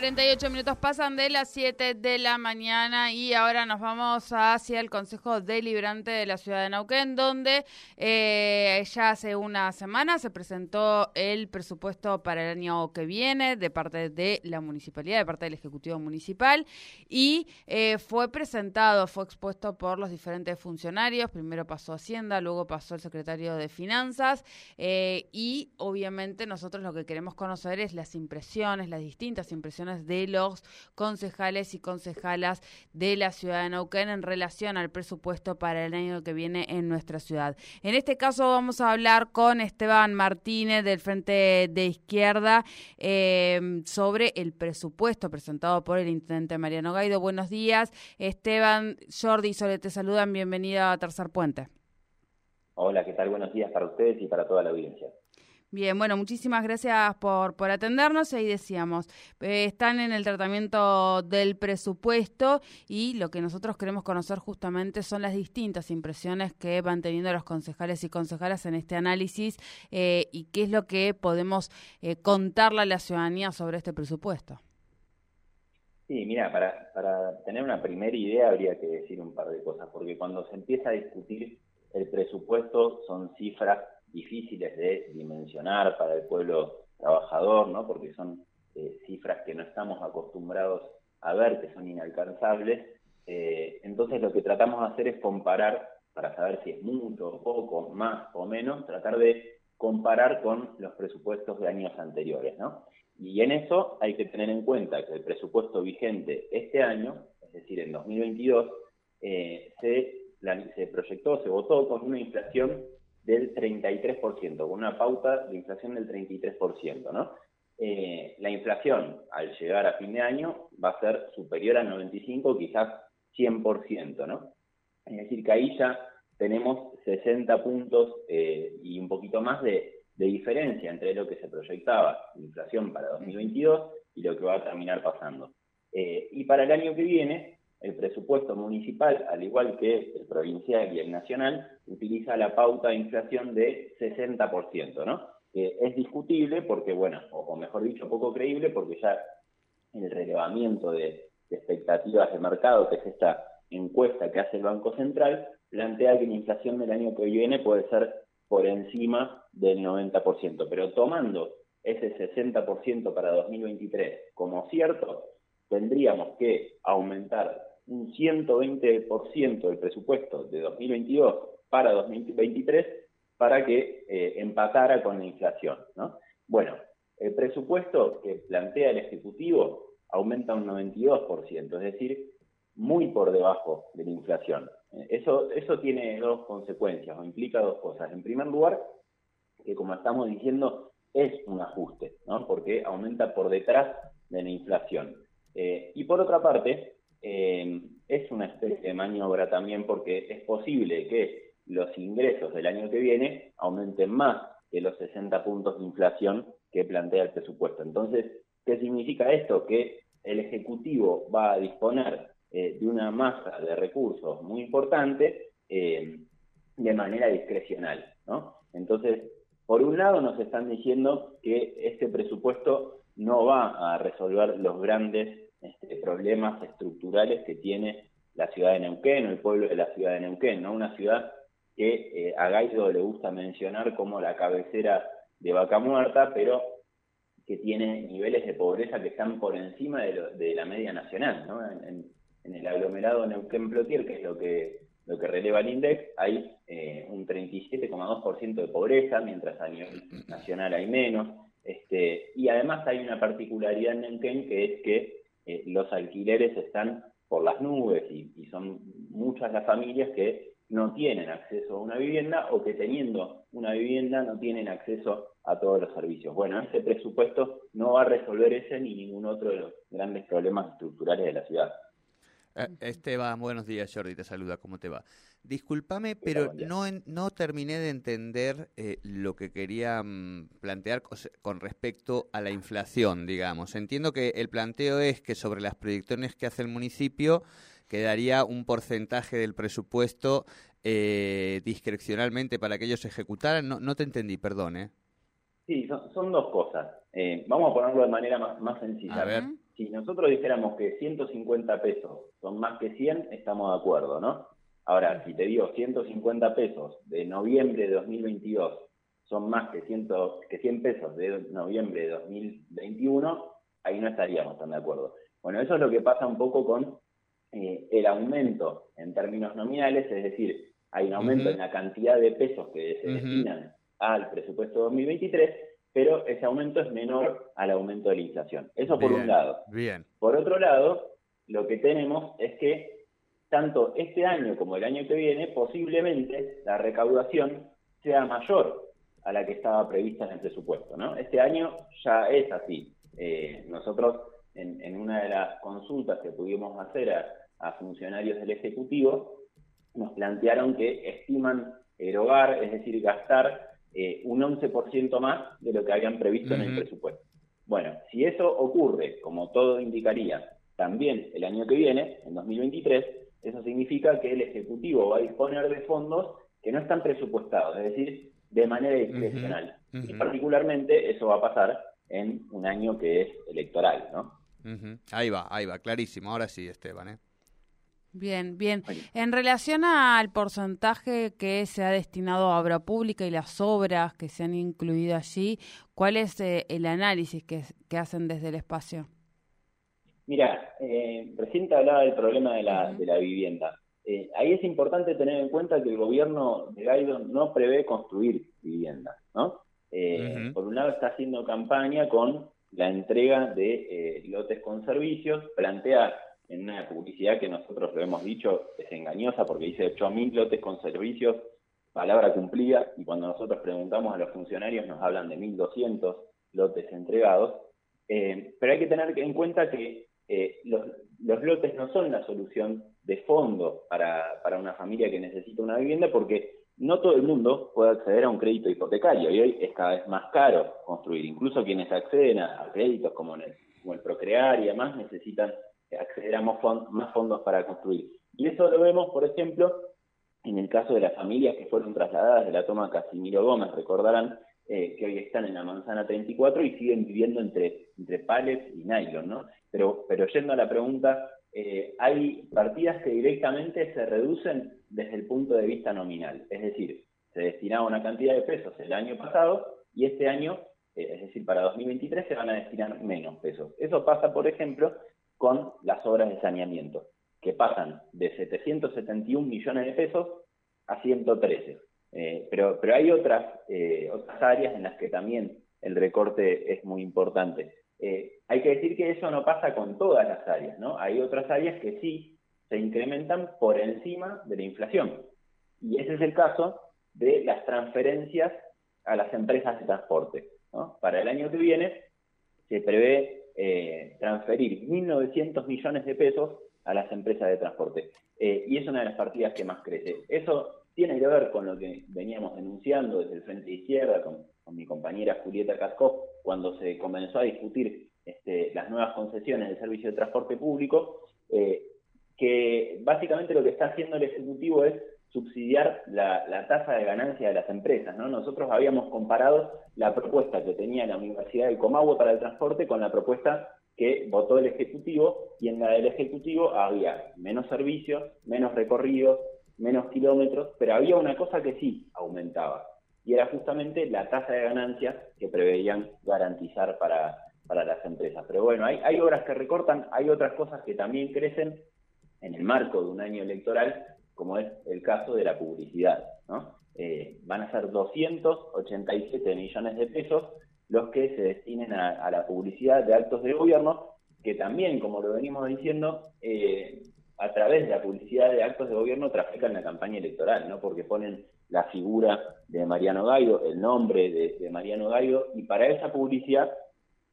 48 minutos pasan de las 7 de la mañana y ahora nos vamos hacia el Consejo Deliberante de la ciudad de Nauquén, donde eh, ya hace una semana se presentó el presupuesto para el año que viene de parte de la municipalidad, de parte del Ejecutivo Municipal, y eh, fue presentado, fue expuesto por los diferentes funcionarios. Primero pasó Hacienda, luego pasó el secretario de Finanzas, eh, y obviamente nosotros lo que queremos conocer es las impresiones, las distintas impresiones de los concejales y concejalas de la ciudad de Neuquén en relación al presupuesto para el año que viene en nuestra ciudad. En este caso vamos a hablar con Esteban Martínez del Frente de Izquierda eh, sobre el presupuesto presentado por el intendente Mariano Gaido. Buenos días, Esteban, Jordi y te saludan. Bienvenida a Tercer Puente. Hola, ¿qué tal? Buenos días para ustedes y para toda la audiencia. Bien, bueno, muchísimas gracias por, por atendernos. Ahí decíamos, eh, están en el tratamiento del presupuesto y lo que nosotros queremos conocer justamente son las distintas impresiones que van teniendo los concejales y concejalas en este análisis eh, y qué es lo que podemos eh, contarle a la ciudadanía sobre este presupuesto. Sí, mira, para, para tener una primera idea habría que decir un par de cosas, porque cuando se empieza a discutir el presupuesto son cifras difíciles de dimensionar para el pueblo trabajador, ¿no? porque son eh, cifras que no estamos acostumbrados a ver, que son inalcanzables. Eh, entonces lo que tratamos de hacer es comparar, para saber si es mucho, poco, más o menos, tratar de comparar con los presupuestos de años anteriores. ¿no? Y en eso hay que tener en cuenta que el presupuesto vigente este año, es decir, en 2022, eh, se, se proyectó, se votó con una inflación del 33%, con una pauta de inflación del 33%, ¿no? Eh, la inflación, al llegar a fin de año, va a ser superior a 95, quizás 100%, ¿no? Es decir, que ahí ya tenemos 60 puntos eh, y un poquito más de, diferencia entre lo que se proyectaba, inflación para 2022 y lo que va a terminar pasando. Eh, y para el año que viene, el presupuesto municipal, al igual que el provincial y el nacional, utiliza la pauta de inflación de 60%, ¿no? Que es discutible porque, bueno, o, mejor dicho, poco creíble porque ya el relevamiento de, expectativas de mercado, que es esta encuesta que hace el Banco Central, plantea que la inflación del año que viene puede ser por encima del 90%, pero tomando ese 60% para 2023 como cierto, tendríamos que aumentar un 120% del presupuesto de 2022 para 2023 para que eh, empatara con la inflación. ¿no? Bueno, el presupuesto que plantea el Ejecutivo aumenta un 92%, es decir, muy por debajo de la inflación. Eso, eso tiene dos consecuencias o implica dos cosas. En primer lugar, que como estamos diciendo, es un ajuste, ¿no? porque aumenta por detrás de la inflación. Eh, y por otra parte, eh, es una especie de maniobra también porque es posible que los ingresos del año que viene aumenten más que los 60 puntos de inflación que plantea el presupuesto. Entonces, ¿qué significa esto? Que el Ejecutivo va a disponer eh, de una masa de recursos muy importante eh, de manera discrecional. ¿no? Entonces, por un lado nos están diciendo que este presupuesto no va a resolver los grandes problemas estructurales que tiene la ciudad de Neuquén o el pueblo de la ciudad de Neuquén, ¿no? Una ciudad que eh, a Gaido le gusta mencionar como la cabecera de Vaca Muerta, pero que tiene niveles de pobreza que están por encima de, la media nacional, ¿no? En, el aglomerado Neuquén-Plotier, que es lo que lo que releva el INDEX, hay eh, un 37,2% de pobreza, mientras a nivel nacional hay menos. Este, y además hay una particularidad en Neuquén que es que eh, los alquileres están por las nubes y, son muchas las familias que no tienen acceso a una vivienda o que teniendo una vivienda no tienen acceso a todos los servicios. Bueno, este presupuesto no va a resolver ese ni ningún otro de los grandes problemas estructurales de la ciudad. Eh, Esteban, buenos días, Jordi, te saluda, ¿cómo te va? Discúlpame, pero no, no terminé de entender eh, lo que quería mm, plantear con respecto a la inflación, digamos. Entiendo que el planteo es que sobre las proyecciones que hace el municipio quedaría un porcentaje del presupuesto eh, discrecionalmente para que ellos ejecutaran. No, no te entendí, perdón. ¿eh? Sí, son, dos cosas. Eh, vamos a ponerlo de manera más, más sencilla. A ver. Si nosotros dijéramos que 150 pesos son más que 100, estamos de acuerdo, ¿no? Ahora, si te digo 150 pesos de noviembre de 2022 son más que, 100, que 100 pesos de noviembre de 2021, ahí no estaríamos tan de acuerdo. Bueno, eso es lo que pasa un poco con eh, el aumento en términos nominales, es decir, hay un aumento en la cantidad de pesos que se destinan al presupuesto 2023, pero ese aumento es menor al aumento de la inflación. Eso por un lado. Bien. Por otro lado, lo que tenemos es que tanto este año como el año que viene, posiblemente la recaudación sea mayor a la que estaba prevista en el presupuesto. ¿no? Este año ya es así. Eh, nosotros, en, una de las consultas que pudimos hacer a, a funcionarios del Ejecutivo, nos plantearon que estiman erogar, es decir, gastar eh, un 11% más de lo que habían previsto en el presupuesto. Bueno, si eso ocurre, como todo indicaría, también el año que viene, en 2023, eso significa que el Ejecutivo va a disponer de fondos que no están presupuestados, es decir, de manera discrecional. Y particularmente eso va a pasar en un año que es electoral, ¿no? Ahí va, ahí va, clarísimo. Ahora sí, Esteban, ¿eh? Bien, bien. En relación al porcentaje que se ha destinado a obra pública y las obras que se han incluido allí, ¿cuál es eh, el análisis que, hacen desde el espacio? Mira, eh, recién te hablaba del problema de la, de la vivienda. Eh, ahí es importante tener en cuenta que el gobierno de Guaidó no prevé construir viviendas, ¿no? Eh, por un lado está haciendo campaña con la entrega de lotes con servicios, plantea en una publicidad que nosotros lo hemos dicho es engañosa porque dice 8.000 lotes con servicios, palabra cumplida, y cuando nosotros preguntamos a los funcionarios nos hablan de 1.200 lotes entregados, eh, pero hay que tener en cuenta que eh, los, lotes no son la solución de fondo para, para una familia que necesita una vivienda porque no todo el mundo puede acceder a un crédito hipotecario y hoy es cada vez más caro construir. Incluso quienes acceden a, créditos como, el, como el Procrear y demás necesitan acceder a más, fondos para construir. Y eso lo vemos, por ejemplo, en el caso de las familias que fueron trasladadas de la toma Casimiro Gómez, recordarán eh, que hoy están en la manzana 34 y siguen viviendo entre, entre pallets y nylon, ¿no? Pero, pero yendo a la pregunta, eh, hay partidas que directamente se reducen desde el punto de vista nominal, es decir, se destinaba una cantidad de pesos el año pasado y este año, eh, es decir, para 2023 se van a destinar menos pesos. Eso pasa, por ejemplo, con las obras de saneamiento, que pasan de 771 millones de pesos a 113. Eh, pero, pero hay otras, eh, otras áreas en las que también el recorte es muy importante. Eh, hay que decir que eso no pasa con todas las áreas, ¿no? Hay otras áreas que sí se incrementan por encima de la inflación. Y ese es el caso de las transferencias a las empresas de transporte. Para el año que viene se prevé eh, transferir 1.900 millones de pesos a las empresas de transporte. Eh, y es una de las partidas que más crece. Eso tiene que ver con lo que veníamos denunciando desde el Frente Izquierda, con, mi compañera Julieta Cascó, cuando se comenzó a discutir este, las nuevas concesiones del servicio de transporte público, eh, que básicamente lo que está haciendo el Ejecutivo es subsidiar la, tasa de ganancia de las empresas. ¿no? Nosotros habíamos comparado la propuesta que tenía la Universidad de Comahue para el transporte con la propuesta que votó el Ejecutivo y en la del Ejecutivo había menos servicios, menos recorridos, menos kilómetros, pero había una cosa que sí aumentaba y era justamente la tasa de ganancia que preveían garantizar para, para las empresas. Pero bueno, hay obras que recortan, hay otras cosas que también crecen en el marco de un año electoral como es el caso de la publicidad. ¿no? Eh, van a ser 287 millones de pesos los que se destinen a, la publicidad de actos de gobierno, que también, como lo venimos diciendo, eh, a través de la publicidad de actos de gobierno trafican la campaña electoral, ¿no? porque ponen la figura de Mariano Gaido, el nombre de, Mariano Gaido, y para esa publicidad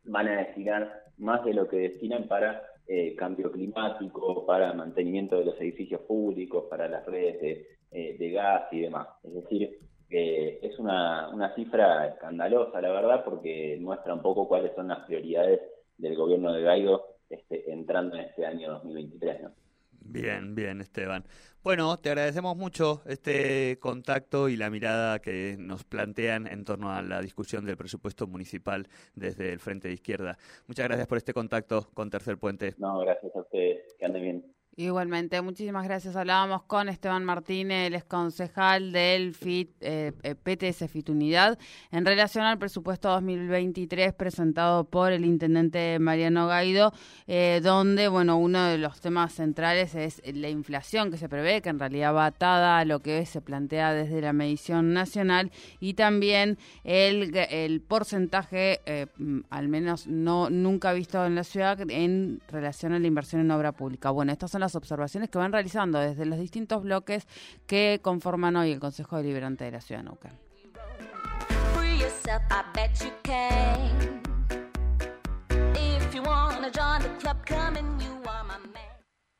van a destinar más de lo que destinan para eh, cambio climático, para mantenimiento de los edificios públicos, para las redes de, eh, gas y demás. Es decir, es una, una cifra escandalosa, la verdad, porque muestra un poco cuáles son las prioridades del gobierno de Gaido este, entrando en este año 2023. ¿no? Bien, bien, Esteban. Bueno, te agradecemos mucho este contacto y la mirada que nos plantean en torno a la discusión del presupuesto municipal desde el Frente de Izquierda. Muchas gracias por este contacto con Tercer Puente. No, gracias a ustedes. Que anden bien. Igualmente, muchísimas gracias. Hablábamos con Esteban Martínez, el ex concejal del FIT, eh, eh PTS FIT Unidad, en relación al presupuesto 2023 presentado por el intendente Mariano Gaido, eh, donde, bueno, uno de los temas centrales es la inflación que se prevé, que en realidad va atada a lo que se plantea desde la medición nacional, y también el, el porcentaje, eh, al menos no nunca visto en la ciudad, en relación a la inversión en obra pública. Bueno, estas son las observaciones que van realizando desde los distintos bloques que conforman hoy el Consejo Deliberante de la Ciudad de Neuquén.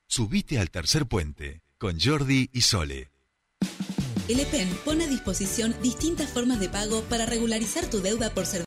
Subite al tercer puente con Jordi y Sole. El EPEN pone a disposición distintas formas de pago para regularizar tu deuda por servicio